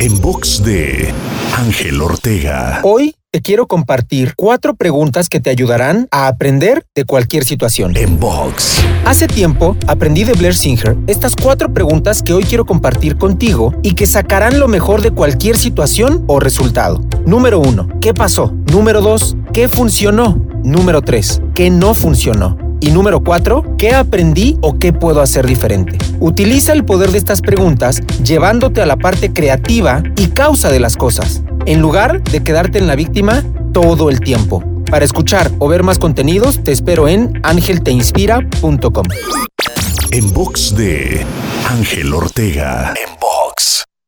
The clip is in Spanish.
En box de Ángel Ortega. Hoy te quiero compartir cuatro preguntas que te ayudarán a aprender de cualquier situación. En box. Hace tiempo aprendí de Blair Singer estas cuatro preguntas que hoy quiero compartir contigo y que sacarán lo mejor de cualquier situación o resultado. Número uno, ¿qué pasó? Número dos, ¿qué funcionó? Número tres, ¿qué no funcionó? Y número 4, ¿qué aprendí o qué puedo hacer diferente? Utiliza el poder de estas preguntas llevándote a la parte creativa y causa de las cosas, en lugar de quedarte en la víctima todo el tiempo. Para escuchar o ver más contenidos, te espero en angelteinspira.com. En box de Ángel Ortega. En.